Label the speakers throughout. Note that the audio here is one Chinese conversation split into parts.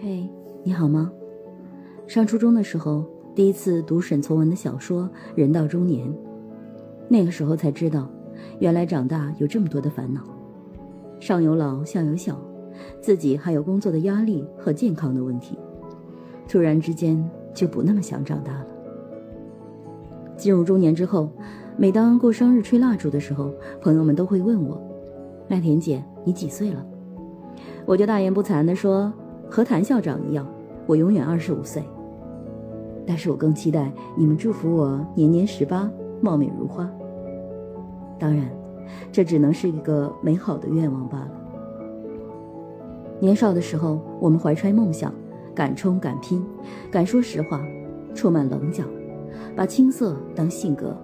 Speaker 1: 嘿，你好吗？上初中的时候，第一次读沈从文的小说《人到中年》，那个时候才知道，原来长大有这么多的烦恼，上有老，下有小，自己还有工作的压力和健康的问题，突然之间就不那么想长大了。进入中年之后，每当过生日吹蜡烛的时候，朋友们都会问我：“麦田姐，你几岁了？”我就大言不惭地说。和谭校长一样，我永远二十五岁。但是我更期待你们祝福我年年十八，貌美如花。当然，这只能是一个美好的愿望罢了。年少的时候，我们怀揣梦想，敢冲敢拼，敢说实话，充满棱角，把青涩当性格，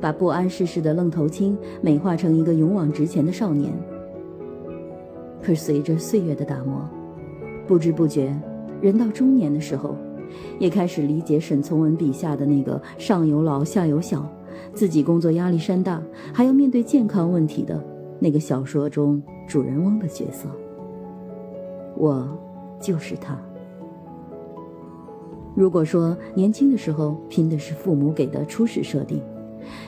Speaker 1: 把不谙世事的愣头青美化成一个勇往直前的少年。可随着岁月的打磨，不知不觉，人到中年的时候，也开始理解沈从文笔下的那个上有老下有小，自己工作压力山大，还要面对健康问题的那个小说中主人翁的角色。我就是他。如果说年轻的时候拼的是父母给的初始设定，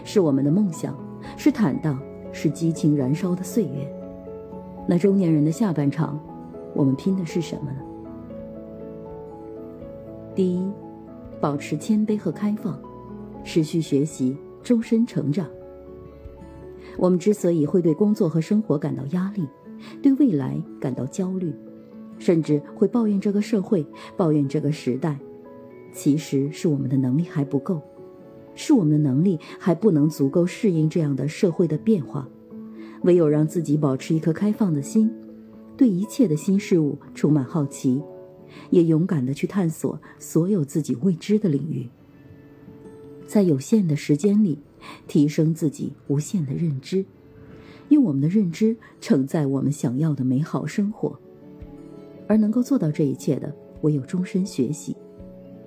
Speaker 1: 是我们的梦想，是坦荡，是激情燃烧的岁月，那中年人的下半场。我们拼的是什么呢？第一，保持谦卑和开放，持续学习，终身成长。我们之所以会对工作和生活感到压力，对未来感到焦虑，甚至会抱怨这个社会、抱怨这个时代，其实是我们的能力还不够，是我们的能力还不能足够适应这样的社会的变化。唯有让自己保持一颗开放的心。对一切的新事物充满好奇，也勇敢地去探索所有自己未知的领域，在有限的时间里提升自己无限的认知，用我们的认知承载我们想要的美好生活。而能够做到这一切的，唯有终身学习，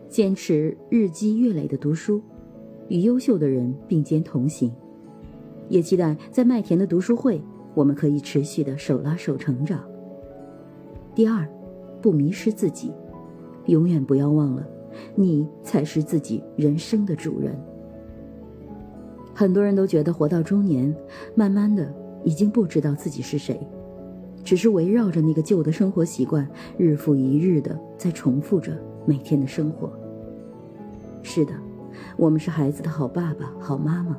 Speaker 1: 坚持日积月累的读书，与优秀的人并肩同行。也期待在麦田的读书会，我们可以持续的手拉手成长。第二，不迷失自己，永远不要忘了，你才是自己人生的主人。很多人都觉得活到中年，慢慢的已经不知道自己是谁，只是围绕着那个旧的生活习惯，日复一日的在重复着每天的生活。是的，我们是孩子的好爸爸、好妈妈，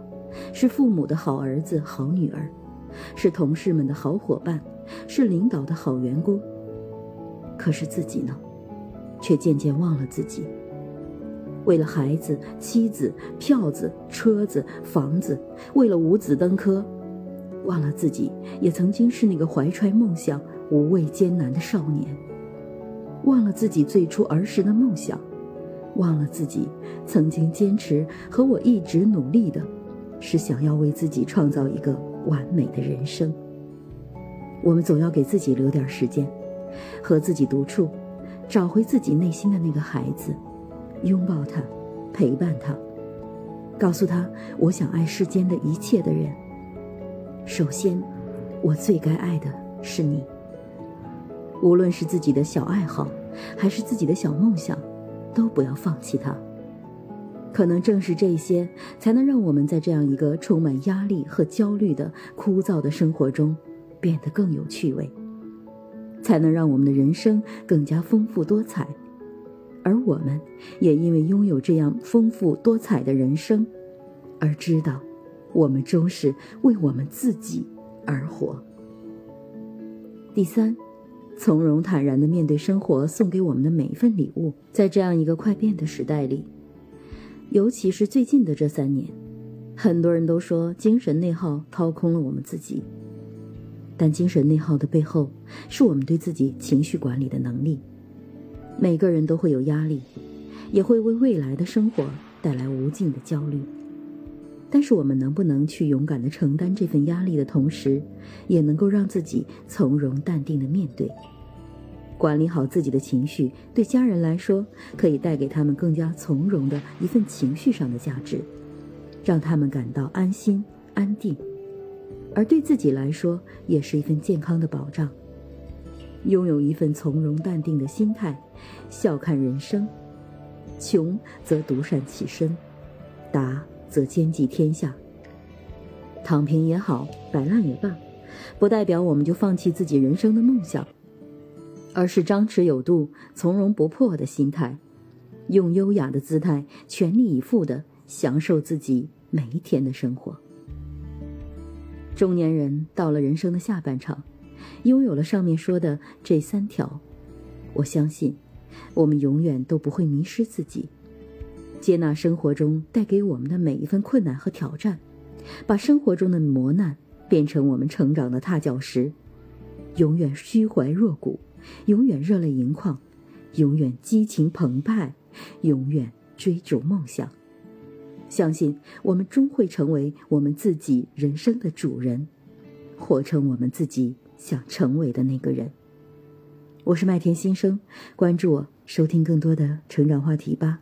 Speaker 1: 是父母的好儿子、好女儿，是同事们的好伙伴，是领导的好员工。可是自己呢，却渐渐忘了自己。为了孩子、妻子、票子、车子、房子，为了五子登科，忘了自己也曾经是那个怀揣梦想、无畏艰难的少年。忘了自己最初儿时的梦想，忘了自己曾经坚持和我一直努力的，是想要为自己创造一个完美的人生。我们总要给自己留点时间。和自己独处，找回自己内心的那个孩子，拥抱他，陪伴他，告诉他我想爱世间的一切的人。首先，我最该爱的是你。无论是自己的小爱好，还是自己的小梦想，都不要放弃它。可能正是这些，才能让我们在这样一个充满压力和焦虑的枯燥的生活中，变得更有趣味。才能让我们的人生更加丰富多彩，而我们也因为拥有这样丰富多彩的人生，而知道，我们终是为我们自己而活。第三，从容坦然地面对生活送给我们的每一份礼物。在这样一个快变的时代里，尤其是最近的这三年，很多人都说精神内耗掏空了我们自己。但精神内耗的背后，是我们对自己情绪管理的能力。每个人都会有压力，也会为未来的生活带来无尽的焦虑。但是我们能不能去勇敢的承担这份压力的同时，也能够让自己从容淡定的面对，管理好自己的情绪，对家人来说，可以带给他们更加从容的一份情绪上的价值，让他们感到安心安定。而对自己来说，也是一份健康的保障。拥有一份从容淡定的心态，笑看人生。穷则独善其身，达则兼济天下。躺平也好，摆烂也罢，不代表我们就放弃自己人生的梦想，而是张弛有度、从容不迫的心态，用优雅的姿态，全力以赴的享受自己每一天的生活。中年人到了人生的下半场，拥有了上面说的这三条，我相信，我们永远都不会迷失自己，接纳生活中带给我们的每一份困难和挑战。把生活中的磨难变成我们成长的踏脚石，永远虚怀若谷，永远热泪盈眶，永远激情澎湃，永远追逐梦想。相信我们终会成为我们自己人生的主人，活成我们自己想成为的那个人。我是麦田新生，关注我，收听更多的成长话题吧。